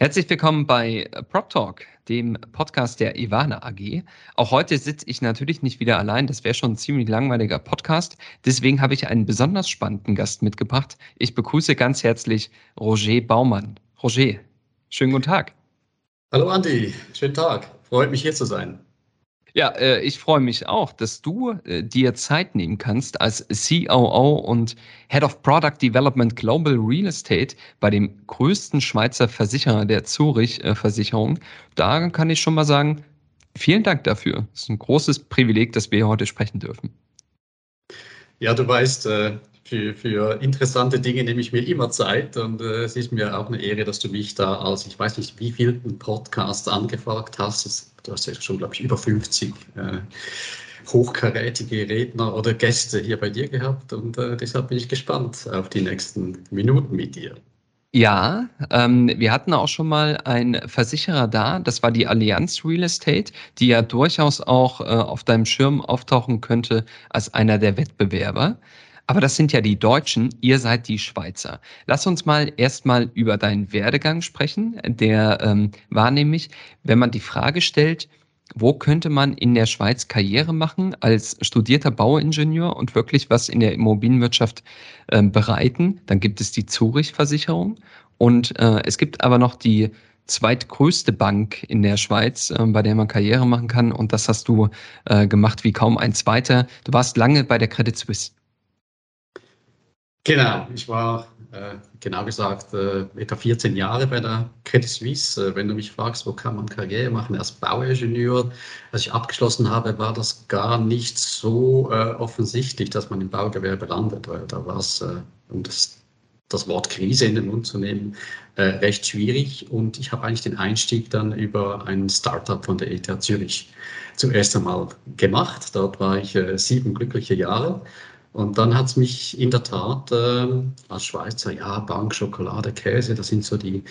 Herzlich willkommen bei Prop Talk, dem Podcast der Ivana AG. Auch heute sitze ich natürlich nicht wieder allein. Das wäre schon ein ziemlich langweiliger Podcast. Deswegen habe ich einen besonders spannenden Gast mitgebracht. Ich begrüße ganz herzlich Roger Baumann. Roger, schönen guten Tag. Hallo Andi, schönen Tag. Freut mich hier zu sein. Ja, äh, ich freue mich auch, dass du äh, dir Zeit nehmen kannst als COO und Head of Product Development Global Real Estate bei dem größten Schweizer Versicherer der Zurich äh, Versicherung. Da kann ich schon mal sagen, vielen Dank dafür. Es ist ein großes Privileg, dass wir heute sprechen dürfen. Ja, du weißt, für, für interessante Dinge nehme ich mir immer Zeit und äh, es ist mir auch eine Ehre, dass du mich da als, ich weiß nicht, wie viel Podcast angefragt hast. Du hast ja schon, glaube ich, über 50 äh, hochkarätige Redner oder Gäste hier bei dir gehabt und äh, deshalb bin ich gespannt auf die nächsten Minuten mit dir. Ja, ähm, wir hatten auch schon mal einen Versicherer da, das war die Allianz Real Estate, die ja durchaus auch äh, auf deinem Schirm auftauchen könnte als einer der Wettbewerber. Aber das sind ja die Deutschen, ihr seid die Schweizer. Lass uns mal erstmal über deinen Werdegang sprechen. Der ähm, war nämlich, wenn man die Frage stellt, wo könnte man in der Schweiz Karriere machen als studierter Bauingenieur und wirklich was in der Immobilienwirtschaft äh, bereiten, dann gibt es die Zurich-Versicherung. Und äh, es gibt aber noch die zweitgrößte Bank in der Schweiz, äh, bei der man Karriere machen kann. Und das hast du äh, gemacht wie kaum ein zweiter. Du warst lange bei der Credit Suisse. Genau, ich war äh, genau gesagt äh, etwa 14 Jahre bei der Credit Suisse. Äh, wenn du mich fragst, wo kann man Karriere machen als Bauingenieur, als ich abgeschlossen habe, war das gar nicht so äh, offensichtlich, dass man im Baugewerbe landet, weil da war es, äh, um das, das Wort Krise in den Mund zu nehmen, äh, recht schwierig. Und ich habe eigentlich den Einstieg dann über ein Startup von der ETH Zürich zuerst einmal gemacht. Dort war ich sieben glückliche Jahre und dann hat es mich in der Tat äh, als Schweizer, ja, Bank, Schokolade, Käse, das sind so die,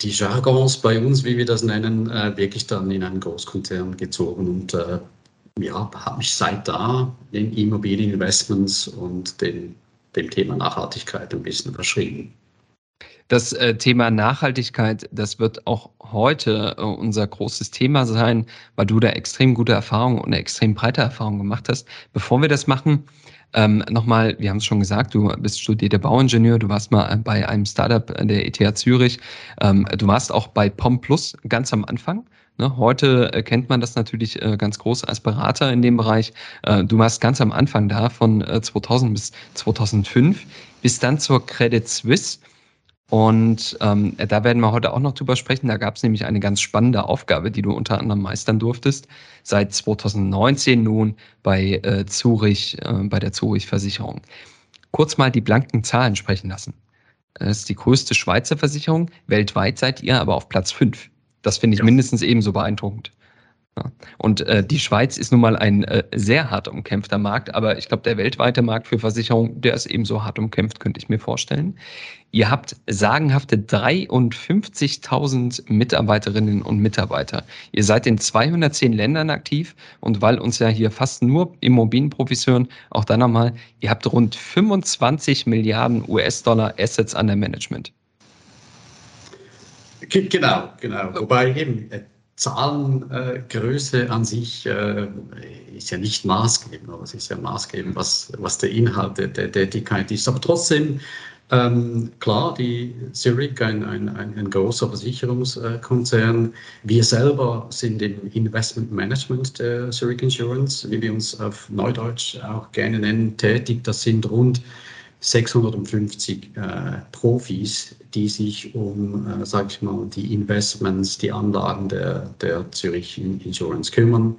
die Jargons bei uns, wie wir das nennen, äh, wirklich dann in einen Großkonzern gezogen und äh, ja, habe mich seit da in Immobilieninvestments und den, dem Thema Nachhaltigkeit ein bisschen verschrieben. Das äh, Thema Nachhaltigkeit, das wird auch heute äh, unser großes Thema sein, weil du da extrem gute Erfahrungen und eine extrem breite Erfahrung gemacht hast. Bevor wir das machen, ähm, Nochmal, wir haben es schon gesagt, du bist studierter Bauingenieur, du warst mal bei einem Startup der ETH Zürich, ähm, du warst auch bei POM Plus ganz am Anfang. Ne? Heute äh, kennt man das natürlich äh, ganz groß als Berater in dem Bereich. Äh, du warst ganz am Anfang da, von 2000 bis 2005, bis dann zur Credit Suisse und ähm, da werden wir heute auch noch drüber sprechen. Da gab es nämlich eine ganz spannende Aufgabe, die du unter anderem meistern durftest. Seit 2019 nun bei äh, Zurich, äh, bei der Zurich Versicherung. Kurz mal die blanken Zahlen sprechen lassen. Das ist die größte Schweizer Versicherung. Weltweit seid ihr aber auf Platz fünf. Das finde ich ja. mindestens ebenso beeindruckend. Und äh, die Schweiz ist nun mal ein äh, sehr hart umkämpfter Markt, aber ich glaube, der weltweite Markt für Versicherungen, der ist ebenso hart umkämpft, könnte ich mir vorstellen. Ihr habt sagenhafte 53.000 Mitarbeiterinnen und Mitarbeiter. Ihr seid in 210 Ländern aktiv und weil uns ja hier fast nur Immobilienprofessoren, auch dann nochmal, ihr habt rund 25 Milliarden US-Dollar Assets under Management. Genau, genau. Wobei eben äh, Zahlengröße an sich äh, ist ja nicht maßgebend, aber es ist ja maßgebend, was, was der Inhalt der, Tätigkeit ist. Aber trotzdem, ähm, klar, die Zurich, ein, ein, ein, ein großer Versicherungskonzern. Wir selber sind im Investment Management der Zurich Insurance, wie wir uns auf Neudeutsch auch gerne nennen, tätig. Das sind rund 650 äh, Profis, die sich um, äh, sage ich mal, die Investments, die Anlagen der, der Zürich Insurance kümmern.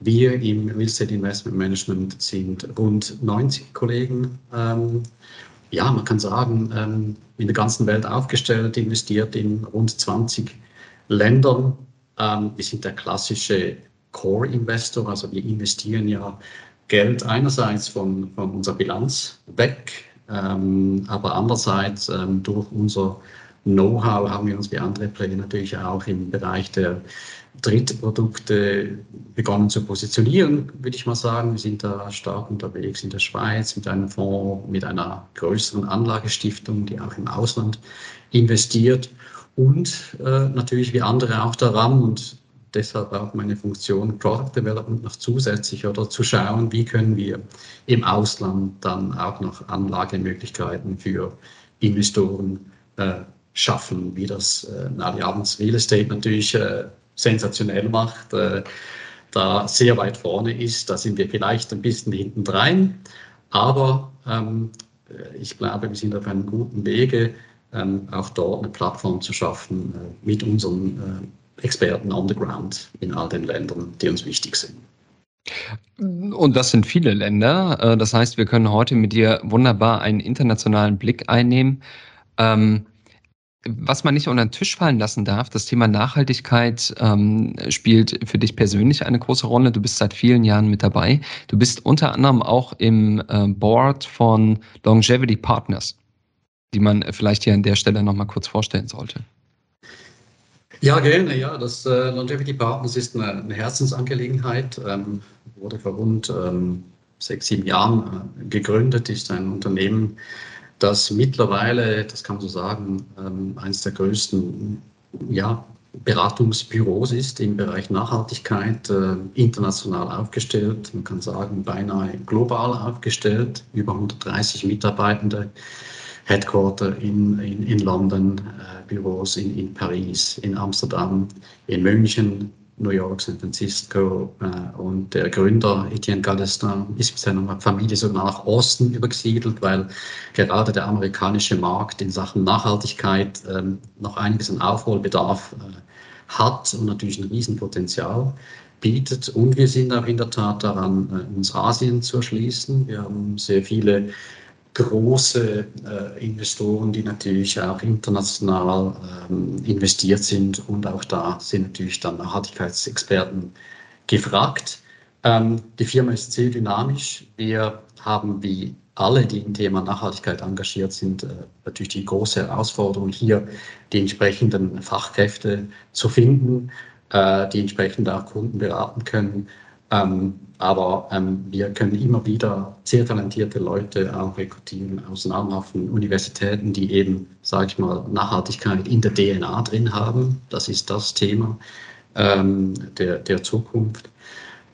Wir im Real Estate Investment Management sind rund 90 Kollegen. Ähm, ja, man kann sagen, ähm, in der ganzen Welt aufgestellt, investiert in rund 20 Ländern. Ähm, wir sind der klassische Core-Investor, also wir investieren ja Geld einerseits von, von unserer Bilanz weg, aber andererseits ähm, durch unser Know-how haben wir uns wie andere Player natürlich auch im Bereich der Drittprodukte begonnen zu positionieren, würde ich mal sagen. Wir sind da stark unterwegs in der Schweiz mit einem Fonds, mit einer größeren Anlagestiftung, die auch im Ausland investiert und äh, natürlich wie andere auch daran und deshalb auch meine Funktion Product Development noch zusätzlich oder zu schauen, wie können wir im Ausland dann auch noch Anlagemöglichkeiten für Investoren äh, schaffen, wie das äh, Allianz Real Estate natürlich äh, sensationell macht, äh, da sehr weit vorne ist. Da sind wir vielleicht ein bisschen hintendrein, aber ähm, ich glaube, wir sind auf einem guten Wege, ähm, auch dort eine Plattform zu schaffen äh, mit unseren äh, Experten on the ground in all den Ländern, die uns wichtig sind. Und das sind viele Länder. Äh, das heißt, wir können heute mit dir wunderbar einen internationalen Blick einnehmen. Ähm, was man nicht unter den Tisch fallen lassen darf, das Thema Nachhaltigkeit ähm, spielt für dich persönlich eine große Rolle. Du bist seit vielen Jahren mit dabei. Du bist unter anderem auch im äh, Board von Longevity Partners, die man vielleicht hier an der Stelle nochmal kurz vorstellen sollte. Ja, gerne. Ja, das äh, Longevity Partners ist eine, eine Herzensangelegenheit. Ähm, wurde vor rund ähm, sechs, sieben Jahren äh, gegründet, ist ein Unternehmen, das mittlerweile, das kann man so sagen, ähm, eines der größten ja, Beratungsbüros ist im Bereich Nachhaltigkeit, äh, international aufgestellt, man kann sagen beinahe global aufgestellt, über 130 Mitarbeitende, Headquarter in, in, in London, äh, Büros in, in Paris, in Amsterdam, in München, New York, San Francisco äh, und der Gründer Etienne Galdestin ist mit seiner Familie so nach Osten übergesiedelt, weil gerade der amerikanische Markt in Sachen Nachhaltigkeit ähm, noch einiges an Aufholbedarf äh, hat und natürlich ein Riesenpotenzial bietet. Und wir sind auch in der Tat daran, äh, uns Asien zu erschließen. Wir haben sehr viele große äh, Investoren, die natürlich auch international ähm, investiert sind und auch da sind natürlich dann Nachhaltigkeitsexperten gefragt. Ähm, die Firma ist sehr dynamisch. Wir haben wie alle, die im Thema Nachhaltigkeit engagiert sind, äh, natürlich die große Herausforderung, hier die entsprechenden Fachkräfte zu finden, äh, die entsprechend auch Kunden beraten können. Ähm, aber ähm, wir können immer wieder sehr talentierte Leute auch rekrutieren aus namhaften Universitäten, die eben, sage ich mal, Nachhaltigkeit in der DNA drin haben. Das ist das Thema ähm, der, der Zukunft.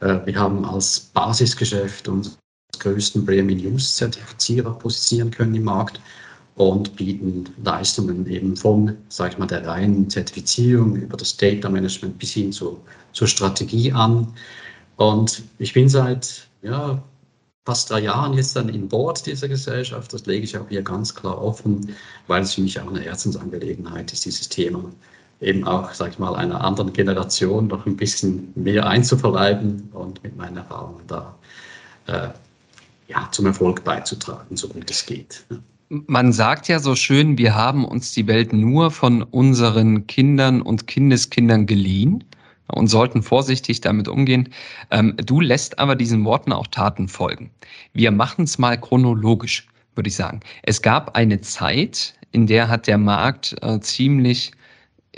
Äh, wir haben als Basisgeschäft uns größten Premium News Zertifizierer positionieren können im Markt und bieten Leistungen eben von, sage ich mal, der reinen Zertifizierung über das Data Management bis hin zu, zur Strategie an. Und ich bin seit ja, fast drei Jahren jetzt dann im Board dieser Gesellschaft. Das lege ich auch hier ganz klar offen, weil es für mich auch eine Herzensangelegenheit ist, dieses Thema eben auch, sag ich mal, einer anderen Generation noch ein bisschen mehr einzuverleiben und mit meinen Erfahrungen da äh, ja, zum Erfolg beizutragen, so gut es geht. Man sagt ja so schön, wir haben uns die Welt nur von unseren Kindern und Kindeskindern geliehen und sollten vorsichtig damit umgehen. Ähm, du lässt aber diesen Worten auch Taten folgen. Wir machen es mal chronologisch, würde ich sagen. Es gab eine Zeit, in der hat der Markt äh, ziemlich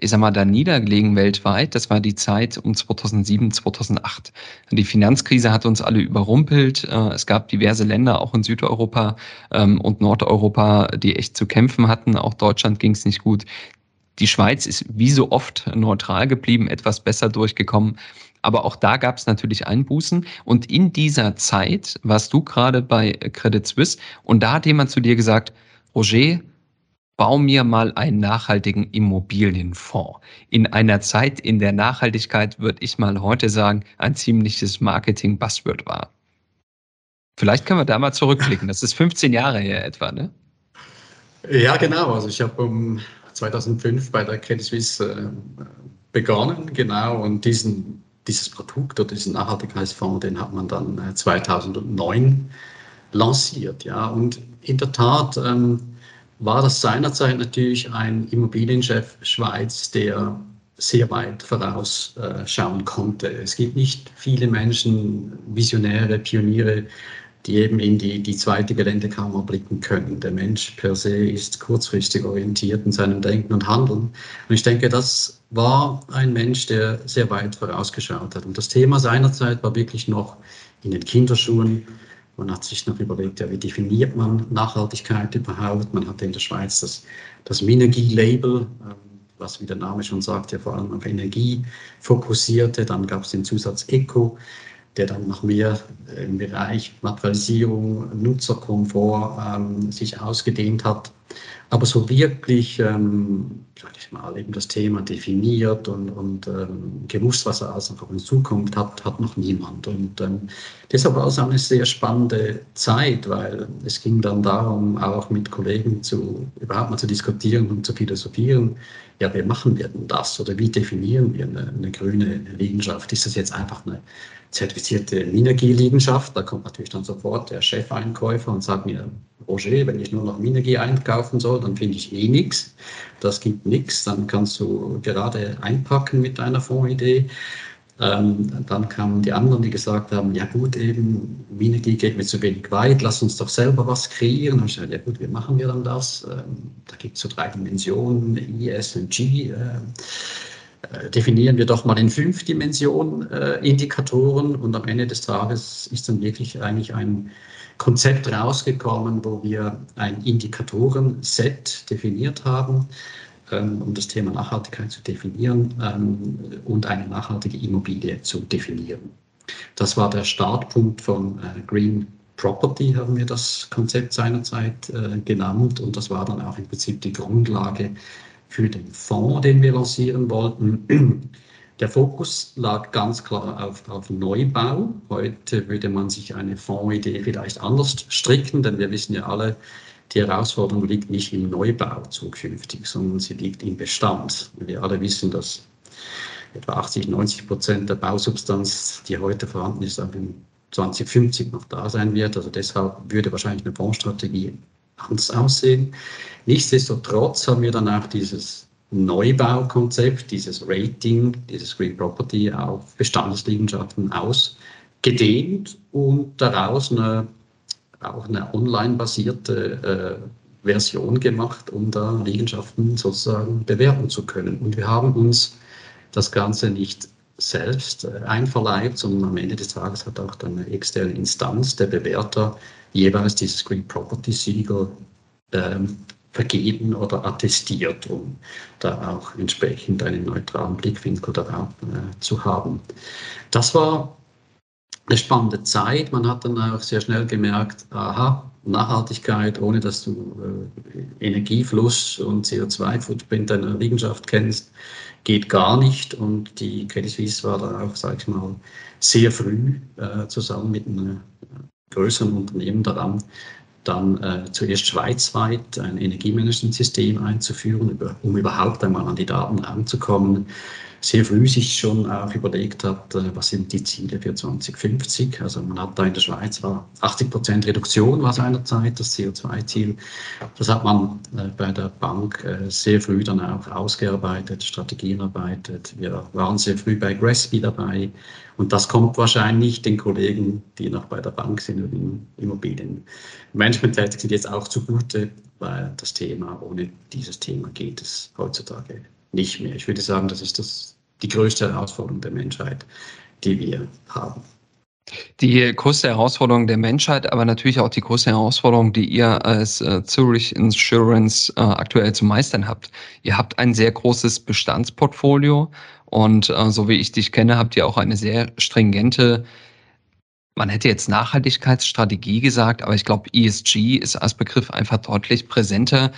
ich sag mal, da niedergelegen weltweit. Das war die Zeit um 2007, 2008. Die Finanzkrise hat uns alle überrumpelt. Äh, es gab diverse Länder, auch in Südeuropa ähm, und Nordeuropa, die echt zu kämpfen hatten. Auch Deutschland ging es nicht gut. Die Schweiz ist wie so oft neutral geblieben, etwas besser durchgekommen. Aber auch da gab es natürlich Einbußen. Und in dieser Zeit warst du gerade bei Credit Suisse und da hat jemand zu dir gesagt, Roger, bau mir mal einen nachhaltigen Immobilienfonds. In einer Zeit, in der Nachhaltigkeit, würde ich mal heute sagen, ein ziemliches Marketing-Buzzword war. Vielleicht können wir da mal zurückblicken. Das ist 15 Jahre her etwa, ne? Ja, genau. Also ich habe um 2005 bei der Credit Suisse äh, begonnen, genau, und diesen, dieses Produkt oder diesen Nachhaltigkeitsfonds, den hat man dann 2009 äh, lanciert, ja, und in der Tat ähm, war das seinerzeit natürlich ein Immobilienchef Schweiz, der sehr weit vorausschauen konnte. Es gibt nicht viele Menschen, Visionäre, Pioniere, die eben in die, die zweite Geländekammer blicken können. Der Mensch per se ist kurzfristig orientiert in seinem Denken und Handeln. Und ich denke, das war ein Mensch, der sehr weit vorausgeschaut hat. Und das Thema seinerzeit war wirklich noch in den Kinderschuhen. Man hat sich noch überlegt, ja, wie definiert man Nachhaltigkeit überhaupt? Man hatte in der Schweiz das, das Minergie-Label, ähm, was wie der Name schon sagt, ja vor allem auf Energie fokussierte. Dann gab es den Zusatz Eco, der dann noch mehr im Bereich Materialisierung, Nutzerkomfort ähm, sich ausgedehnt hat. Aber so wirklich, ähm, sag ich mal, eben das Thema definiert und, und ähm, gewusst, was er noch auf uns zukommt, hat, hat noch niemand. Und ähm, deshalb war es eine sehr spannende Zeit, weil es ging dann darum, auch mit Kollegen zu, überhaupt mal zu diskutieren und zu philosophieren, ja, wie machen wir denn das oder wie definieren wir eine, eine grüne Liegenschaft? Ist das jetzt einfach eine zertifizierte Minergie-Liegenschaft? Da kommt natürlich dann sofort der Chefeinkäufer und sagt mir, Roger, wenn ich nur noch Minergie einkaufen soll, dann finde ich eh nichts. Das gibt nichts. Dann kannst du gerade einpacken mit deiner Fondsidee. Ähm, dann kamen die anderen, die gesagt haben, ja gut, eben, Minergie geht mir zu wenig weit, lass uns doch selber was kreieren. Und ich gesagt, ja gut, wie machen wir dann das? Ähm, da gibt es so drei Dimensionen, I, S und G. Äh, äh, definieren wir doch mal in fünf Dimensionen äh, Indikatoren und am Ende des Tages ist dann wirklich eigentlich ein Konzept rausgekommen, wo wir ein Indikatoren-Set definiert haben, ähm, um das Thema Nachhaltigkeit zu definieren ähm, und eine nachhaltige Immobilie zu definieren. Das war der Startpunkt von äh, Green Property, haben wir das Konzept seinerzeit äh, genannt und das war dann auch im Prinzip die Grundlage für den Fonds, den wir lancieren wollten. Der Fokus lag ganz klar auf, auf Neubau. Heute würde man sich eine Fondsidee vielleicht anders stricken, denn wir wissen ja alle, die Herausforderung liegt nicht im Neubau zukünftig, sondern sie liegt im Bestand. Wir alle wissen, dass etwa 80, 90 Prozent der Bausubstanz, die heute vorhanden ist, auch in 2050 noch da sein wird. Also deshalb würde wahrscheinlich eine Fondsstrategie anders aussehen. Nichtsdestotrotz haben wir dann auch dieses Neubaukonzept, dieses Rating, dieses Green Property auf Bestandsliegenschaften ausgedehnt und daraus eine, auch eine online-basierte äh, Version gemacht, um da Liegenschaften sozusagen bewerten zu können. Und wir haben uns das Ganze nicht selbst äh, einverleibt, sondern am Ende des Tages hat auch dann eine externe Instanz, der Bewerter, jeweils dieses Green Property Siegel ähm, vergeben oder attestiert, um da auch entsprechend einen neutralen Blickwinkel darauf äh, zu haben. Das war eine spannende Zeit. Man hat dann auch sehr schnell gemerkt, aha, Nachhaltigkeit, ohne dass du äh, Energiefluss und CO2-Footprint deiner Liegenschaft kennst, geht gar nicht. Und die Credit Suisse war da auch, sage ich mal, sehr früh äh, zusammen mit einem größeren Unternehmen daran, dann äh, zuerst schweizweit ein Energiemanagementsystem einzuführen, über, um überhaupt einmal an die Daten ranzukommen. Sehr früh sich schon auch überlegt hat, äh, was sind die Ziele für 2050. Also man hat da in der Schweiz war 80 Prozent Reduktion war seinerzeit das CO2-Ziel. Das hat man äh, bei der Bank äh, sehr früh dann auch ausgearbeitet, Strategien erarbeitet. Wir waren sehr früh bei Gresby dabei und das kommt wahrscheinlich den Kollegen, die noch bei der Bank sind und im Immobilienmanagement tätig sind, jetzt auch zugute, weil das Thema, ohne dieses Thema geht es heutzutage nicht mehr. Ich würde sagen, das ist das, die größte Herausforderung der Menschheit, die wir haben. Die größte Herausforderung der Menschheit, aber natürlich auch die größte Herausforderung, die ihr als äh, Zurich Insurance äh, aktuell zu meistern habt. Ihr habt ein sehr großes Bestandsportfolio und äh, so wie ich dich kenne, habt ihr auch eine sehr stringente, man hätte jetzt Nachhaltigkeitsstrategie gesagt, aber ich glaube, ESG ist als Begriff einfach deutlich präsenter.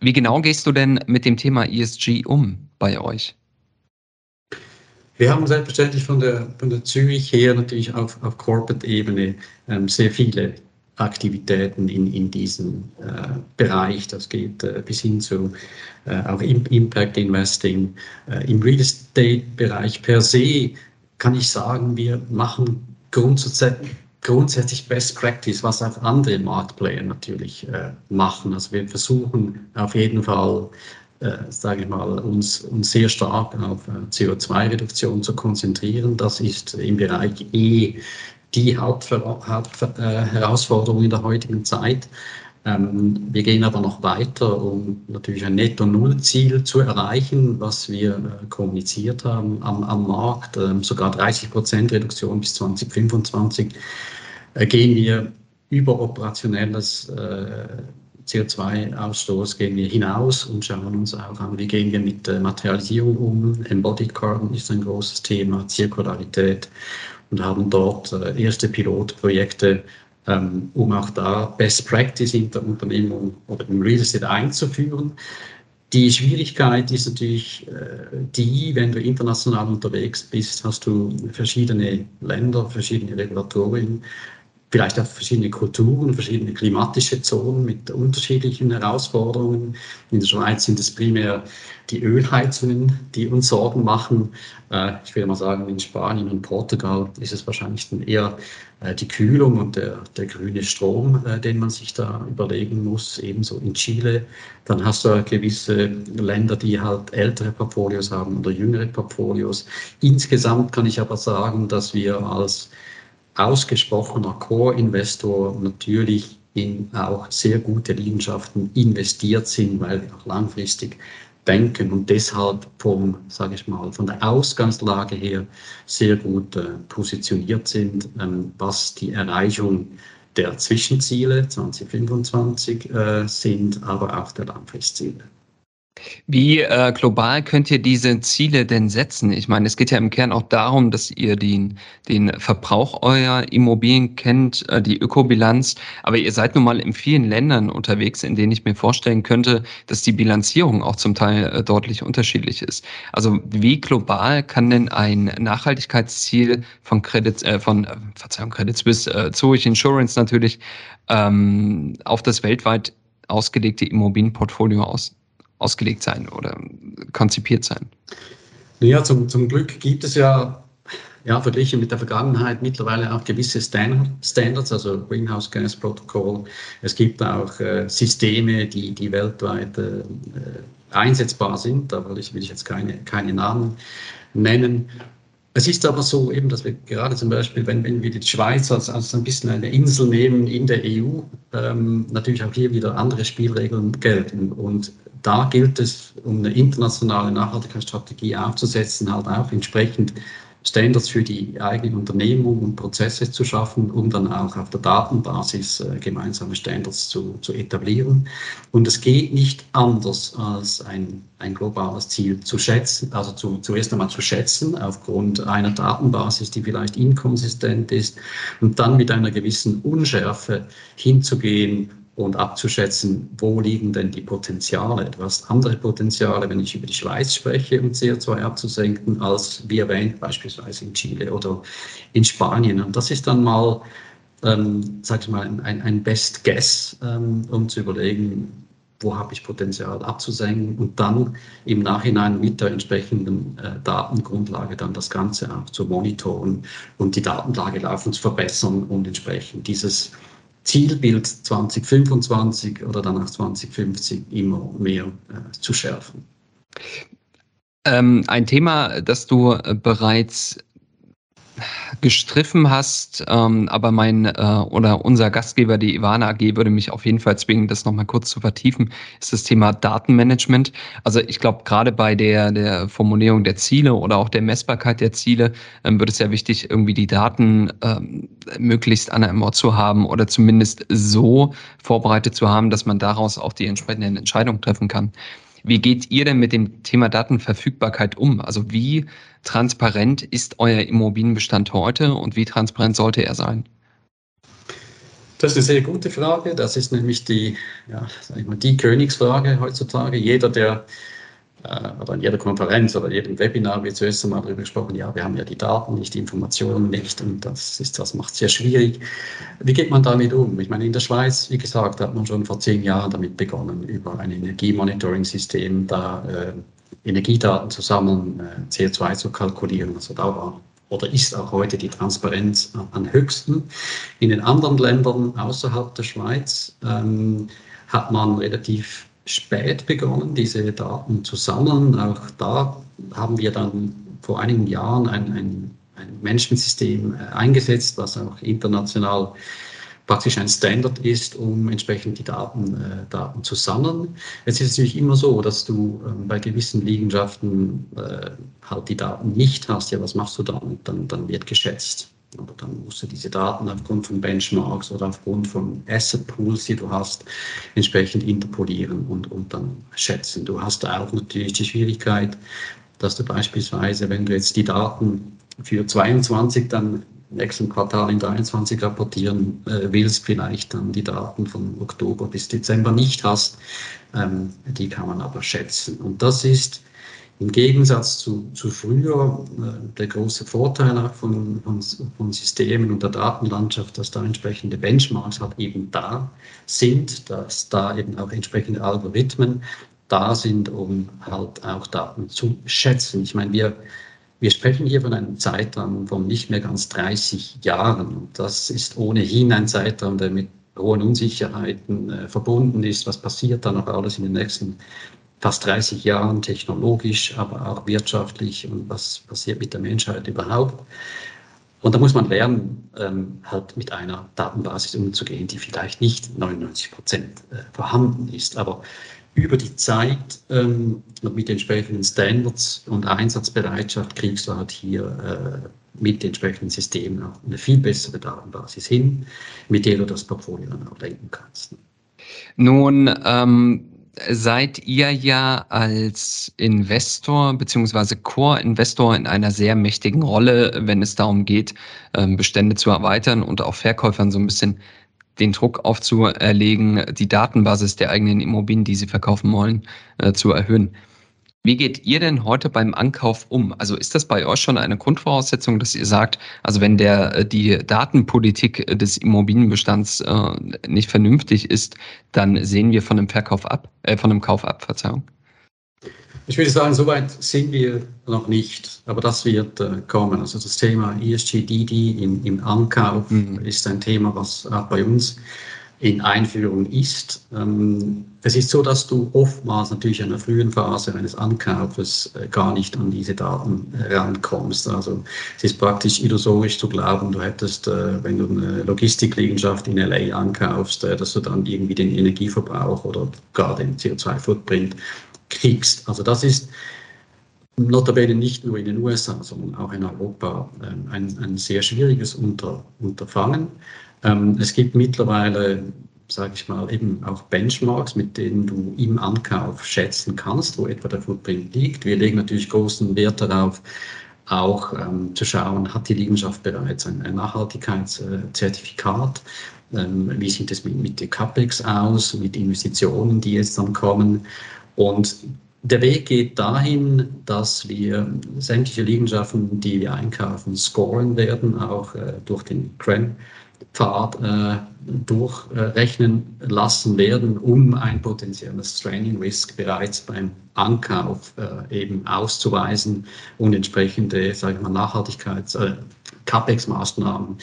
Wie genau gehst du denn mit dem Thema ESG um bei euch? Wir haben selbstverständlich von der, von der Zürich her natürlich auf, auf Corporate-Ebene ähm, sehr viele Aktivitäten in, in diesem äh, Bereich. Das geht äh, bis hin zu äh, auch Impact Investing. Äh, Im Real Estate-Bereich per se kann ich sagen, wir machen grundsätzlich, grundsätzlich Best Practice, was auch andere Marktplayer natürlich äh, machen. Also wir versuchen auf jeden Fall äh, sage ich mal, uns, uns sehr stark auf äh, CO2-Reduktion zu konzentrieren. Das ist im Bereich E die Hauptherausforderung in der heutigen Zeit. Ähm, wir gehen aber noch weiter, um natürlich ein Netto-Null-Ziel zu erreichen, was wir äh, kommuniziert haben am, am Markt. Ähm, sogar 30 Prozent Reduktion bis 2025 äh, gehen wir über operationelles äh, CO2-Ausstoß gehen wir hinaus und schauen uns auch an, wie gehen wir mit Materialisierung um. Embodied Carbon ist ein großes Thema, Zirkularität und haben dort erste Pilotprojekte ähm, um auch da Best Practice in der Unternehmung oder im Real Estate einzuführen. Die Schwierigkeit ist natürlich äh, die, wenn du international unterwegs bist, hast du verschiedene Länder, verschiedene Regulatorien, vielleicht auch verschiedene Kulturen, verschiedene klimatische Zonen mit unterschiedlichen Herausforderungen. In der Schweiz sind es primär die Ölheizungen, die uns Sorgen machen. Äh, ich würde mal sagen, in Spanien und Portugal ist es wahrscheinlich dann eher äh, die Kühlung und der, der grüne Strom, äh, den man sich da überlegen muss, ebenso in Chile. Dann hast du gewisse Länder, die halt ältere Portfolios haben oder jüngere Portfolios. Insgesamt kann ich aber sagen, dass wir als ausgesprochener Core-Investor natürlich in auch sehr gute Liegenschaften investiert sind, weil wir auch langfristig denken und deshalb vom, sage ich mal, von der Ausgangslage her sehr gut äh, positioniert sind, ähm, was die Erreichung der Zwischenziele 2025 äh, sind, aber auch der Langfristziele. Wie äh, global könnt ihr diese Ziele denn setzen? Ich meine, es geht ja im Kern auch darum, dass ihr den, den Verbrauch eurer Immobilien kennt, äh, die Ökobilanz. Aber ihr seid nun mal in vielen Ländern unterwegs, in denen ich mir vorstellen könnte, dass die Bilanzierung auch zum Teil äh, deutlich unterschiedlich ist. Also wie global kann denn ein Nachhaltigkeitsziel von Credit, äh, von äh, Verzeihung, Credit Suisse, äh, Zurich Insurance natürlich, ähm, auf das weltweit ausgelegte Immobilienportfolio aus, ausgelegt sein oder konzipiert sein? Ja, zum, zum Glück gibt es ja, ja verglichen mit der Vergangenheit mittlerweile auch gewisse Standards, also Greenhouse Gas Protocol. Es gibt auch äh, Systeme, die, die weltweit äh, einsetzbar sind. Will ich, will ich jetzt keine, keine Namen nennen. Es ist aber so eben, dass wir gerade zum Beispiel, wenn, wenn wir die Schweiz als, als ein bisschen eine Insel nehmen in der EU, ähm, natürlich auch hier wieder andere Spielregeln gelten. Und da gilt es, um eine internationale Nachhaltigkeitsstrategie aufzusetzen, halt auch entsprechend Standards für die eigene Unternehmung und Prozesse zu schaffen, um dann auch auf der Datenbasis äh, gemeinsame Standards zu, zu etablieren. Und es geht nicht anders, als ein, ein globales Ziel zu schätzen, also zu, zuerst einmal zu schätzen, aufgrund einer Datenbasis, die vielleicht inkonsistent ist, und dann mit einer gewissen Unschärfe hinzugehen und abzuschätzen, wo liegen denn die Potenziale. Du hast andere Potenziale, wenn ich über die Schweiz spreche, um CO2 abzusenken, als wie erwähnt beispielsweise in Chile oder in Spanien. Und das ist dann mal, ähm, sag ich mal, ein, ein Best Guess, ähm, um zu überlegen, wo habe ich Potenzial abzusenken und dann im Nachhinein mit der entsprechenden äh, Datengrundlage dann das Ganze auch zu monitoren und die Datenlage laufend zu verbessern und entsprechend dieses Zielbild 2025 oder dann auch 2050 immer mehr äh, zu schärfen. Ähm, ein Thema, das du äh, bereits gestriffen hast, ähm, aber mein äh, oder unser Gastgeber, die Ivana AG, würde mich auf jeden Fall zwingen, das nochmal kurz zu vertiefen, ist das Thema Datenmanagement. Also ich glaube, gerade bei der, der Formulierung der Ziele oder auch der Messbarkeit der Ziele ähm, wird es ja wichtig, irgendwie die Daten ähm, möglichst an einem Ort zu haben oder zumindest so vorbereitet zu haben, dass man daraus auch die entsprechenden Entscheidungen treffen kann. Wie geht ihr denn mit dem Thema Datenverfügbarkeit um? Also wie transparent ist euer Immobilienbestand heute und wie transparent sollte er sein? Das ist eine sehr gute Frage. Das ist nämlich die, ja, sag ich mal, die Königsfrage heutzutage. Jeder, der oder in jeder Konferenz oder jedem Webinar wird zuerst einmal darüber gesprochen, ja, wir haben ja die Daten nicht, die Informationen nicht und das das macht es sehr schwierig. Wie geht man damit um? Ich meine, in der Schweiz, wie gesagt, hat man schon vor zehn Jahren damit begonnen, über ein Energiemonitoring-System da äh, Energiedaten zu sammeln, äh, CO2 zu kalkulieren. Also da war oder ist auch heute die Transparenz am höchsten. In den anderen Ländern außerhalb der Schweiz ähm, hat man relativ spät begonnen, diese Daten zu sammeln. Auch da haben wir dann vor einigen Jahren ein, ein, ein Managementsystem äh, eingesetzt, was auch international praktisch ein Standard ist, um entsprechend die Daten, äh, Daten zu sammeln. Es ist natürlich immer so, dass du ähm, bei gewissen Liegenschaften äh, halt die Daten nicht hast. Ja, was machst du dann? Dann, dann wird geschätzt. Oder dann musst du diese Daten aufgrund von Benchmarks oder aufgrund von Asset Pools, die du hast, entsprechend interpolieren und, und dann schätzen. Du hast auch natürlich die Schwierigkeit, dass du beispielsweise, wenn du jetzt die Daten für 22 dann nächsten Quartal in 23 rapportieren äh, willst, vielleicht dann die Daten von Oktober bis Dezember nicht hast, ähm, die kann man aber schätzen. Und das ist im Gegensatz zu, zu früher äh, der große Vorteil auch von, von, von, Systemen und der Datenlandschaft, dass da entsprechende Benchmarks halt eben da sind, dass da eben auch entsprechende Algorithmen da sind, um halt auch Daten zu schätzen. Ich meine, wir, wir sprechen hier von einem Zeitraum von nicht mehr ganz 30 Jahren. Und das ist ohnehin ein Zeitraum, der mit hohen Unsicherheiten äh, verbunden ist. Was passiert da noch alles in den nächsten fast 30 Jahren technologisch, aber auch wirtschaftlich und was passiert mit der Menschheit überhaupt? Und da muss man lernen, ähm, halt mit einer Datenbasis umzugehen, die vielleicht nicht 99 Prozent äh, vorhanden ist. Aber über die Zeit ähm, mit entsprechenden Standards und Einsatzbereitschaft kriegst du halt hier äh, mit entsprechenden Systemen auch eine viel bessere Datenbasis hin, mit der du das Portfolio dann auch lenken kannst. Nun ähm, seid ihr ja als Investor beziehungsweise Core-Investor in einer sehr mächtigen Rolle, wenn es darum geht, ähm, Bestände zu erweitern und auch Verkäufern so ein bisschen den Druck aufzuerlegen, die Datenbasis der eigenen Immobilien, die sie verkaufen wollen, äh, zu erhöhen. Wie geht ihr denn heute beim Ankauf um? Also ist das bei euch schon eine Grundvoraussetzung, dass ihr sagt, also wenn der äh, die Datenpolitik des Immobilienbestands äh, nicht vernünftig ist, dann sehen wir von einem Verkauf ab, äh, von einem Kauf ab, Verzeihung? Ich würde sagen, soweit sind wir noch nicht, aber das wird äh, kommen. Also das Thema ESG-DD im, im Ankauf mhm. ist ein Thema, was auch bei uns in Einführung ist. Ähm, es ist so, dass du oftmals natürlich in der frühen Phase eines Ankaufes äh, gar nicht an diese Daten rankommst. Also es ist praktisch illusorisch zu glauben, du hättest, äh, wenn du eine Logistikliegenschaft in LA ankaufst, äh, dass du dann irgendwie den Energieverbrauch oder gar den CO2-Footprint kriegst. Also das ist notabene nicht nur in den USA, sondern auch in Europa ein, ein sehr schwieriges Unter, Unterfangen. Ähm, es gibt mittlerweile, sage ich mal, eben auch Benchmarks, mit denen du im Ankauf schätzen kannst, wo etwa der Footprint liegt. Wir legen natürlich großen Wert darauf, auch ähm, zu schauen, hat die Liegenschaft bereits ein, ein Nachhaltigkeitszertifikat? Ähm, wie sieht es mit, mit den CAPEX aus, mit Investitionen, die jetzt dann kommen? Und der Weg geht dahin, dass wir sämtliche Liegenschaften, die wir einkaufen, scoren werden, auch äh, durch den CREM-Pfad äh, durchrechnen lassen werden, um ein potenzielles Training Risk bereits beim Ankauf äh, eben auszuweisen und entsprechende, sage ich mal, Nachhaltigkeits-, äh, CAPEX-Maßnahmen,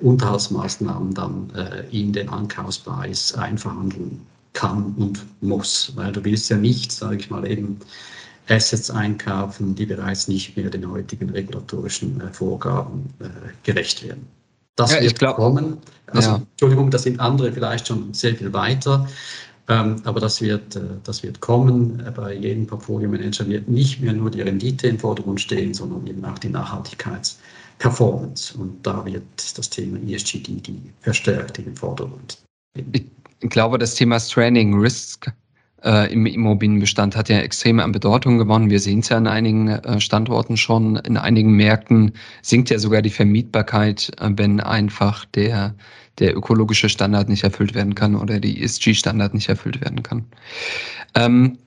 Unterhaltsmaßnahmen dann in den Ankaufspreis einverhandeln kann und muss, weil du willst ja nicht, sage ich mal, eben Assets einkaufen, die bereits nicht mehr den heutigen regulatorischen Vorgaben gerecht werden. Das ja, wird glaub, kommen. Also, ja. Entschuldigung, da sind andere vielleicht schon sehr viel weiter. Ähm, aber das wird, äh, das wird kommen. Bei jedem Portfolio-Manager wird nicht mehr nur die Rendite im Vordergrund stehen, sondern eben auch die Nachhaltigkeitsperformance. Und da wird das Thema ESGD verstärkt in den Vordergrund. Ich ich glaube, das Thema Stranding Risk äh, im Immobilienbestand hat ja extrem an Bedeutung gewonnen. Wir sehen es ja an einigen äh, Standorten schon. In einigen Märkten sinkt ja sogar die Vermietbarkeit, äh, wenn einfach der, der ökologische Standard nicht erfüllt werden kann oder die ESG-Standard nicht erfüllt werden kann. Ähm,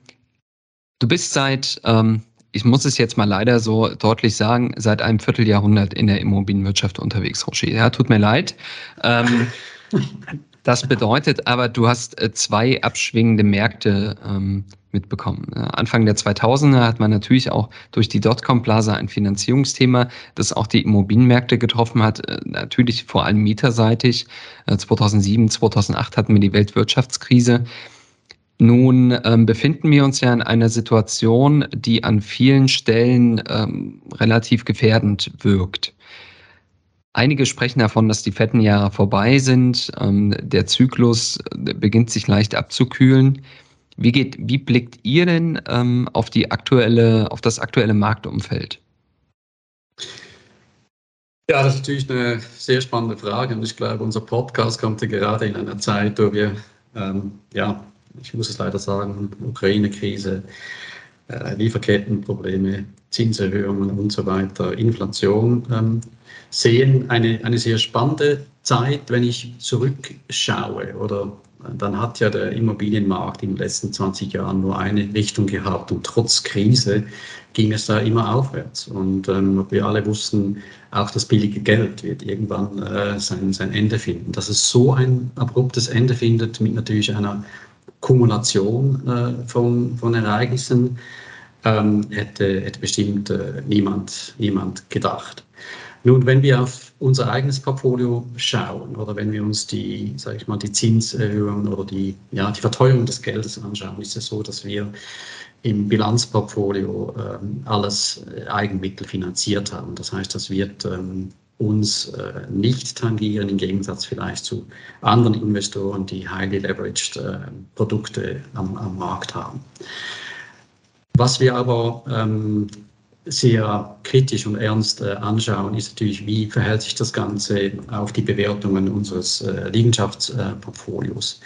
du bist seit, ähm, ich muss es jetzt mal leider so deutlich sagen, seit einem Vierteljahrhundert in der Immobilienwirtschaft unterwegs, Roger. Ja, tut mir leid. Ähm, Das bedeutet aber, du hast äh, zwei abschwingende Märkte ähm, mitbekommen. Anfang der 2000er hat man natürlich auch durch die Dotcom-Blase ein Finanzierungsthema, das auch die Immobilienmärkte getroffen hat, äh, natürlich vor allem mieterseitig. 2007, äh, 2008 hatten wir die Weltwirtschaftskrise. Nun ähm, befinden wir uns ja in einer Situation, die an vielen Stellen ähm, relativ gefährdend wirkt. Einige sprechen davon, dass die fetten Jahre vorbei sind. Ähm, der Zyklus äh, beginnt sich leicht abzukühlen. Wie, geht, wie blickt ihr denn ähm, auf, die aktuelle, auf das aktuelle Marktumfeld? Ja, das ist natürlich eine sehr spannende Frage und ich glaube, unser Podcast kommt ja gerade in einer Zeit, wo wir ähm, ja, ich muss es leider sagen, Ukraine-Krise, äh, Lieferkettenprobleme, Zinserhöhungen und so weiter, Inflation ähm, sehen. Eine, eine sehr spannende Zeit, wenn ich zurückschaue oder dann hat ja der Immobilienmarkt in den letzten 20 Jahren nur eine Richtung gehabt und trotz Krise ging es da immer aufwärts. Und ähm, wir alle wussten, auch das billige Geld wird irgendwann äh, sein, sein Ende finden. Dass es so ein abruptes Ende findet mit natürlich einer Kumulation äh, von, von Ereignissen ähm, hätte, hätte bestimmt äh, niemand, niemand gedacht. Nun, wenn wir auf unser eigenes Portfolio schauen oder wenn wir uns die, sage ich mal, die Zinserhöhungen oder die, ja, die Verteuerung des Geldes anschauen, ist es so, dass wir im Bilanzportfolio ähm, alles äh, Eigenmittel finanziert haben. Das heißt, das wird ähm, uns äh, nicht tangieren, im Gegensatz vielleicht zu anderen Investoren, die highly leveraged äh, Produkte am, am, Markt haben. Was wir aber ähm, sehr kritisch und ernst äh, anschauen, ist natürlich, wie verhält sich das Ganze auf die Bewertungen unseres äh, Liegenschaftsportfolios.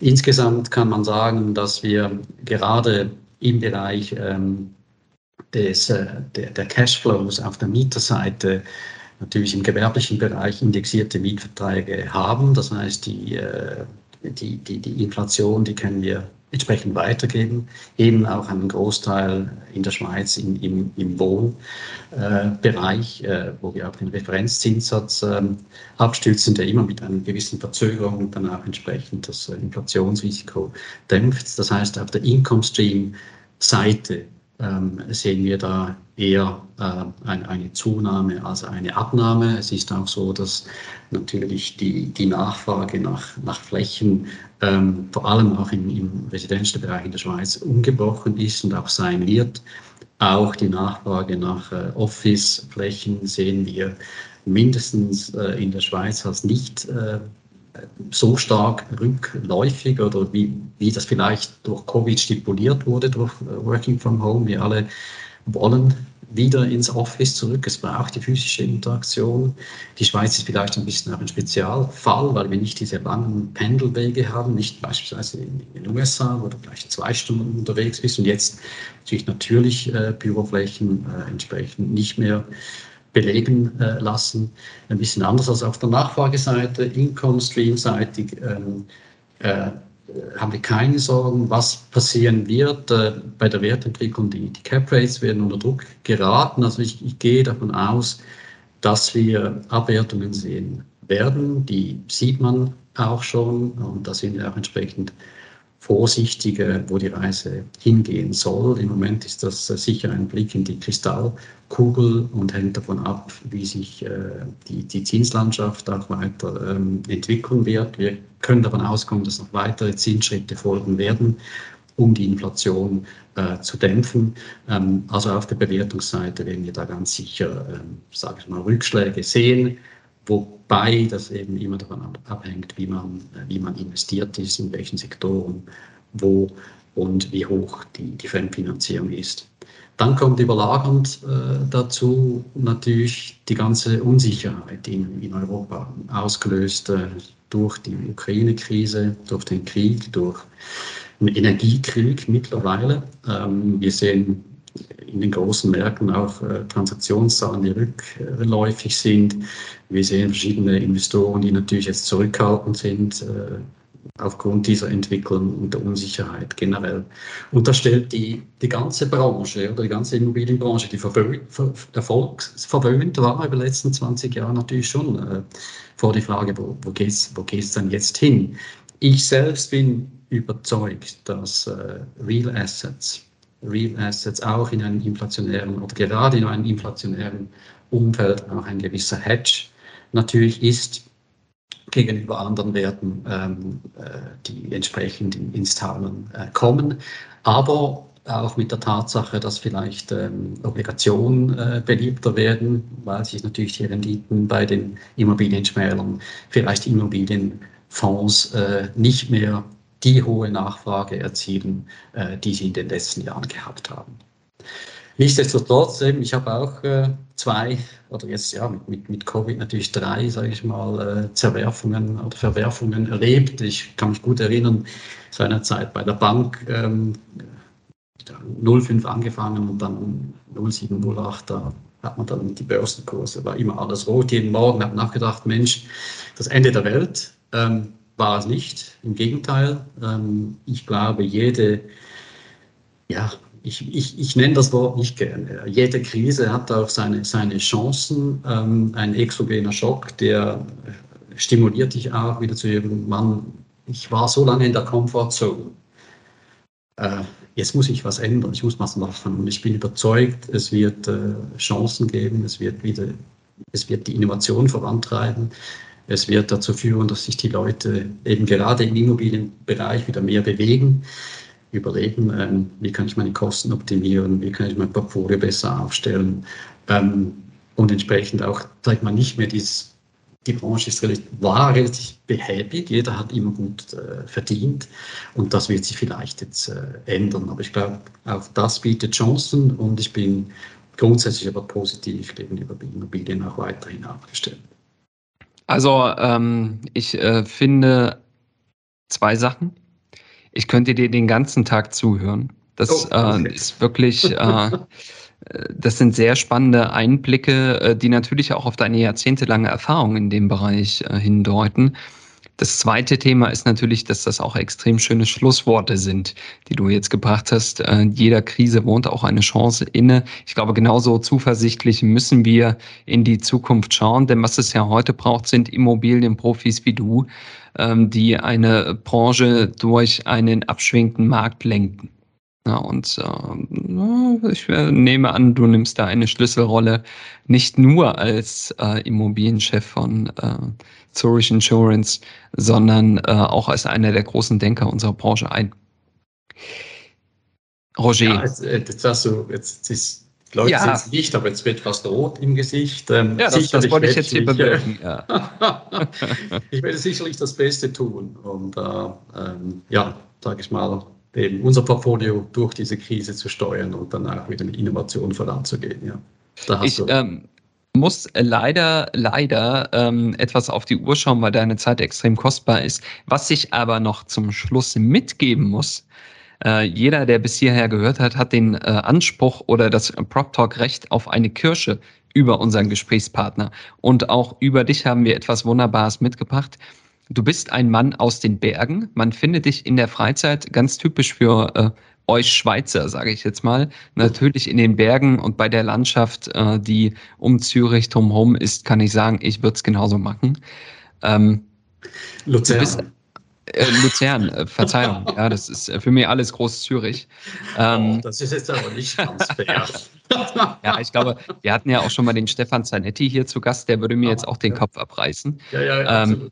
Insgesamt kann man sagen, dass wir gerade im Bereich ähm, des, äh, der, der Cashflows auf der Mieterseite natürlich im gewerblichen Bereich indexierte Mietverträge haben. Das heißt, die, äh, die, die, die Inflation, die können wir entsprechend weitergeben. Eben auch einen Großteil in der Schweiz im, im, im Wohnbereich, äh, wo wir auch den Referenzzinssatz äh, abstützen, der immer mit einer gewissen Verzögerung dann auch entsprechend das Inflationsrisiko dämpft. Das heißt, auf der Income Stream Seite ähm, sehen wir da eher äh, eine, eine, Zunahme als eine Abnahme. Es ist auch so, dass natürlich die, die Nachfrage nach, nach Flächen, ähm, vor allem auch im, im Bereich in der Schweiz, ungebrochen ist und auch sein wird. Auch die Nachfrage nach äh, Office-Flächen sehen wir mindestens äh, in der Schweiz als nicht äh, so stark rückläufig oder wie, wie das vielleicht durch Covid stipuliert wurde, durch äh, Working from Home. Wir alle wollen wieder ins Office zurück. Es braucht die physische Interaktion. Die Schweiz ist vielleicht ein bisschen auch ein Spezialfall, weil wir nicht diese langen Pendelwege haben, nicht beispielsweise in den USA, wo du gleich zwei Stunden unterwegs bist und jetzt natürlich natürlich äh, Büroflächen äh, entsprechend nicht mehr belegen äh, lassen. Ein bisschen anders als auf der Nachfrageseite, Income-Stream-seitig ähm, äh, haben wir keine Sorgen, was passieren wird äh, bei der Wertentwicklung. Die, die Cap Rates werden unter Druck geraten. Also ich, ich gehe davon aus, dass wir Abwertungen sehen werden. Die sieht man auch schon und da sind wir auch entsprechend vorsichtige, wo die Reise hingehen soll. Im Moment ist das äh, sicher ein Blick in die Kristallkugel und hängt davon ab, wie sich äh, die, die Zinslandschaft auch weiter ähm, entwickeln wird. Wir können davon ausgehen, dass noch weitere Zinsschritte folgen werden, um die Inflation äh, zu dämpfen. Ähm, also auf der Bewertungsseite werden wir da ganz sicher, ähm, sage ich mal, Rückschläge sehen wobei das eben immer davon abhängt, wie man, wie man investiert ist, in welchen Sektoren, wo und wie hoch die, die Fremdfinanzierung ist. Dann kommt überlagernd äh, dazu natürlich die ganze Unsicherheit in, in Europa, ausgelöst äh, durch die Ukraine-Krise, durch den Krieg, durch den Energiekrieg mittlerweile. Ähm, wir sehen in den großen Märkten auch äh, Transaktionszahlen, die rückläufig sind. Wir sehen verschiedene Investoren, die natürlich jetzt zurückhaltend sind äh, aufgrund dieser Entwicklung und der Unsicherheit generell. Und das stellt die, die ganze Branche oder die ganze Immobilienbranche, die erfolgsverwöhnt war über die letzten 20 Jahre natürlich schon äh, vor die Frage, wo, wo geht es wo geht's dann jetzt hin? Ich selbst bin überzeugt, dass äh, Real Assets Real Assets auch in einem inflationären oder gerade in einem inflationären Umfeld auch ein gewisser Hedge natürlich ist. gegenüber anderen Werten, ähm, äh, die entsprechend ins Taumeln äh, kommen. Aber auch mit der Tatsache, dass vielleicht ähm, Obligationen äh, beliebter werden, weil sich natürlich die Renditen bei den Immobilienschmälern, vielleicht Immobilienfonds äh, nicht mehr die hohe Nachfrage erzielen, äh, die sie in den letzten Jahren gehabt haben. Nichtsdestotrotz, eben, ich habe auch äh, zwei oder jetzt ja mit, mit, Covid natürlich drei, sage ich mal, äh, Zerwerfungen oder Verwerfungen erlebt. Ich kann mich gut erinnern, seinerzeit bei der Bank ähm, 05 angefangen und dann 07, 08, da hat man dann die Börsenkurse, war immer alles rot. Jeden Morgen hat man nachgedacht, Mensch, das Ende der Welt ähm, war es nicht. Im Gegenteil, ähm, ich glaube, jede, ja, ich, ich, ich nenne das Wort nicht gerne. Jede Krise hat auch seine, seine Chancen. Ähm, ein exogener Schock, der stimuliert dich auch wieder zu Mann. Ich war so lange in der Comfortzone. Äh, jetzt muss ich was ändern, ich muss was machen. Und ich bin überzeugt, es wird äh, Chancen geben, es wird wieder, es wird die Innovation vorantreiben. Es wird dazu führen, dass sich die Leute eben gerade im Immobilienbereich wieder mehr bewegen überlegen, ähm, wie kann ich meine Kosten optimieren, wie kann ich mein Portfolio besser aufstellen ähm, und entsprechend auch, ich mal, nicht mehr dieses, die Branche ist relativ, war relativ behäbig, jeder hat immer gut äh, verdient und das wird sich vielleicht jetzt äh, ändern. Aber ich glaube, auch das bietet Chancen und ich bin grundsätzlich aber positiv gegenüber Immobilien auch weiterhin aufgestellt. Also ähm, ich äh, finde zwei Sachen. Ich könnte dir den ganzen Tag zuhören. Das oh, okay. äh, ist wirklich, äh, das sind sehr spannende Einblicke, äh, die natürlich auch auf deine jahrzehntelange Erfahrung in dem Bereich äh, hindeuten. Das zweite Thema ist natürlich, dass das auch extrem schöne Schlussworte sind, die du jetzt gebracht hast. Äh, jeder Krise wohnt auch eine Chance inne. Ich glaube, genauso zuversichtlich müssen wir in die Zukunft schauen, denn was es ja heute braucht, sind Immobilienprofis wie du, ähm, die eine Branche durch einen abschwingenden Markt lenken. Ja, und äh, ich nehme an, du nimmst da eine Schlüsselrolle, nicht nur als äh, Immobilienchef von äh, Zurich Insurance, sondern äh, auch als einer der großen Denker unserer Branche ein. Roger. Ja, jetzt, äh, jetzt hast du, jetzt ist Leute ja. sind nicht, aber jetzt wird fast rot im Gesicht. Ähm, ja, das, das wollte ich jetzt hier bewirken. Ja. ich werde sicherlich das Beste tun. Und äh, ähm, ja, sage ich mal, eben unser Portfolio durch diese Krise zu steuern und dann auch wieder mit Innovation voranzugehen. Ja. Da hast ich, du. Ähm, muss leider, leider ähm, etwas auf die Uhr schauen, weil deine Zeit extrem kostbar ist. Was ich aber noch zum Schluss mitgeben muss, äh, jeder, der bis hierher gehört hat, hat den äh, Anspruch oder das Prop Talk Recht auf eine Kirsche über unseren Gesprächspartner. Und auch über dich haben wir etwas Wunderbares mitgebracht. Du bist ein Mann aus den Bergen. Man findet dich in der Freizeit ganz typisch für äh, euch Schweizer, sage ich jetzt mal. Natürlich in den Bergen und bei der Landschaft, äh, die um Zürich drumherum ist, kann ich sagen, ich würde es genauso machen. Ähm, Luzern. Bist, äh, Luzern, äh, Verzeihung, ja, das ist äh, für mich alles Groß Zürich. Ähm, oh, das ist jetzt aber nicht ganz fair. ja, ich glaube, wir hatten ja auch schon mal den Stefan Zanetti hier zu Gast, der würde mir jetzt auch den Kopf abreißen. Ja, ja, ja ähm,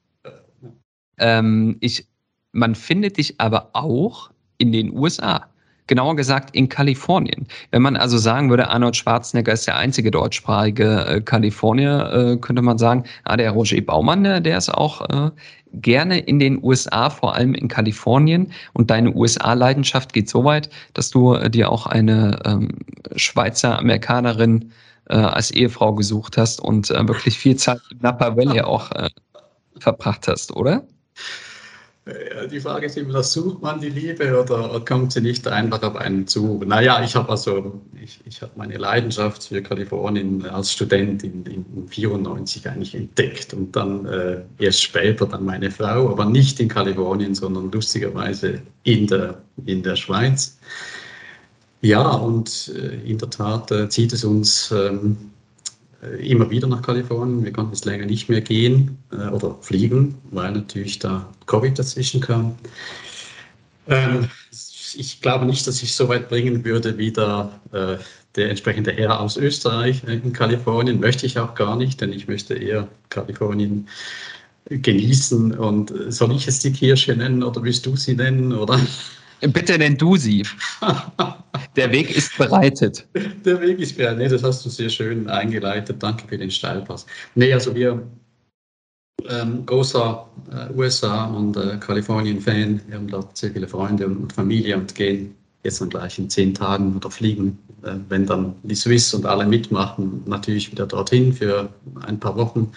ähm, ich, man findet dich aber auch in den USA genauer gesagt in Kalifornien. Wenn man also sagen würde, Arnold Schwarzenegger ist der einzige deutschsprachige äh, Kalifornier, äh, könnte man sagen, ah, der Roger Baumann, der, der ist auch äh, gerne in den USA, vor allem in Kalifornien. Und deine USA-Leidenschaft geht so weit, dass du äh, dir auch eine ähm, Schweizer Amerikanerin äh, als Ehefrau gesucht hast und äh, wirklich viel Zeit in Napa Valley auch äh, verbracht hast, oder? Die Frage ist immer, sucht man die Liebe oder kommt sie nicht einfach auf einen zu? Naja, ich habe also, ich, ich habe meine Leidenschaft für Kalifornien als Student in, in 94 eigentlich entdeckt und dann äh, erst später dann meine Frau, aber nicht in Kalifornien, sondern lustigerweise in der, in der Schweiz. Ja, und äh, in der Tat äh, zieht es uns ähm, äh, immer wieder nach Kalifornien. Wir konnten es länger nicht mehr gehen äh, oder fliegen, weil natürlich da Covid dazwischen kam. Ähm, ich glaube nicht, dass ich so weit bringen würde wie der, äh, der entsprechende Herr aus Österreich in Kalifornien. Möchte ich auch gar nicht, denn ich möchte eher Kalifornien genießen. Und soll ich es die Kirsche nennen oder willst du sie nennen? Oder? Bitte nenn du sie. Der Weg ist bereitet. Der Weg ist bereitet. Nee, das hast du sehr schön eingeleitet. Danke für den Steilpass. Nee, also wir, ähm, großer äh, USA und äh, Kalifornien-Fan. Wir haben dort sehr viele Freunde und Familie und gehen jetzt dann gleich in zehn Tagen oder fliegen, wenn dann die Swiss und alle mitmachen, natürlich wieder dorthin für ein paar Wochen.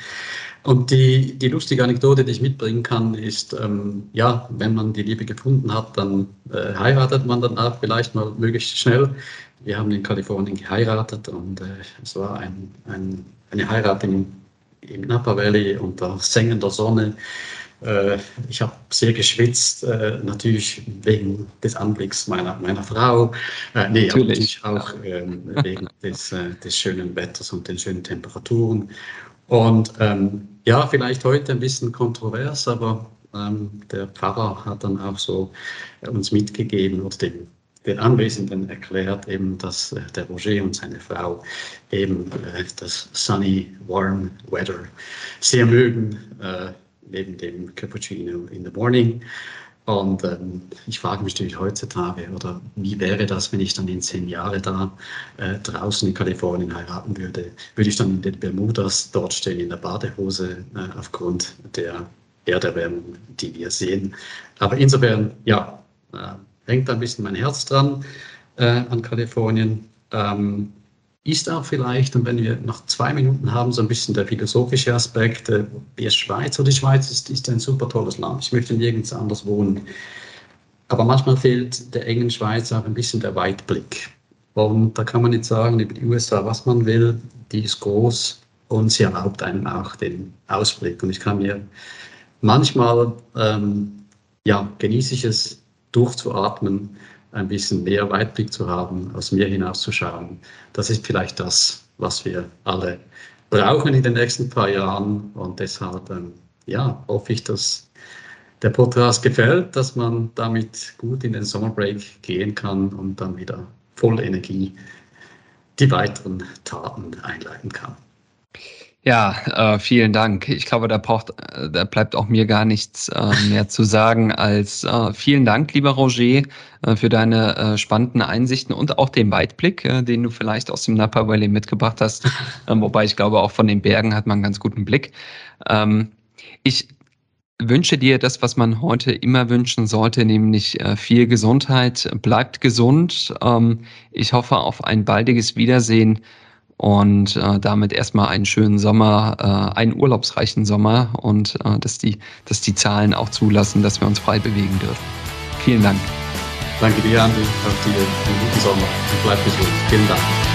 Und die, die lustige Anekdote, die ich mitbringen kann, ist, ähm, ja, wenn man die Liebe gefunden hat, dann äh, heiratet man dann auch vielleicht mal möglichst schnell. Wir haben in Kalifornien geheiratet und äh, es war ein, ein, eine Heirat im, im Napa Valley unter sengender Sonne. Äh, ich habe sehr geschwitzt, äh, natürlich wegen des Anblicks meiner, meiner Frau. Äh, nee, natürlich. natürlich auch ähm, wegen des, äh, des schönen Wetters und den schönen Temperaturen. Und ähm, ja, vielleicht heute ein bisschen kontrovers, aber ähm, der Pfarrer hat dann auch so äh, uns mitgegeben oder den, den Anwesenden erklärt, eben, dass äh, der Roger und seine Frau eben äh, das sunny, warm weather sehr mögen, äh, neben dem Cappuccino in the morning. Und ähm, ich frage mich natürlich heutzutage, oder wie wäre das, wenn ich dann in zehn Jahren da äh, draußen in Kalifornien heiraten würde? Würde ich dann in den Bermudas dort stehen, in der Badehose, äh, aufgrund der Erderwärmung, die wir sehen? Aber insofern, ja, äh, hängt ein bisschen mein Herz dran äh, an Kalifornien. Ähm, ist auch vielleicht, und wenn wir noch zwei Minuten haben, so ein bisschen der philosophische Aspekt, äh, die Schweiz oder die Schweiz ist, ist ein super tolles Land. Ich möchte nirgends anders wohnen. Aber manchmal fehlt der engen Schweiz auch ein bisschen der Weitblick. Und da kann man nicht sagen, über die USA, was man will, die ist groß und sie erlaubt einem auch den Ausblick. Und ich kann mir manchmal, ähm, ja, genieße ich es, durchzuatmen ein bisschen mehr Weitblick zu haben, aus mir hinauszuschauen. Das ist vielleicht das, was wir alle brauchen in den nächsten paar Jahren. Und deshalb, ähm, ja, hoffe ich, dass der Podcast gefällt, dass man damit gut in den Sommerbreak gehen kann und dann wieder voll Energie die weiteren Taten einleiten kann. Ja, äh, vielen Dank. Ich glaube, da braucht, äh, da bleibt auch mir gar nichts äh, mehr zu sagen als äh, vielen Dank, lieber Roger, äh, für deine äh, spannenden Einsichten und auch den Weitblick, den du vielleicht aus dem Napa Valley mitgebracht hast. Ähm, wobei ich glaube, auch von den Bergen hat man einen ganz guten Blick. Ähm, ich wünsche dir das, was man heute immer wünschen sollte, nämlich viel Gesundheit. Bleibt gesund. Ähm, ich hoffe auf ein baldiges Wiedersehen und äh, damit erstmal einen schönen Sommer, äh, einen urlaubsreichen Sommer und äh, dass, die, dass die Zahlen auch zulassen, dass wir uns frei bewegen dürfen. Vielen Dank. Danke dir, Andi. Auf dir einen guten Sommer und bleib gesund. Vielen Dank.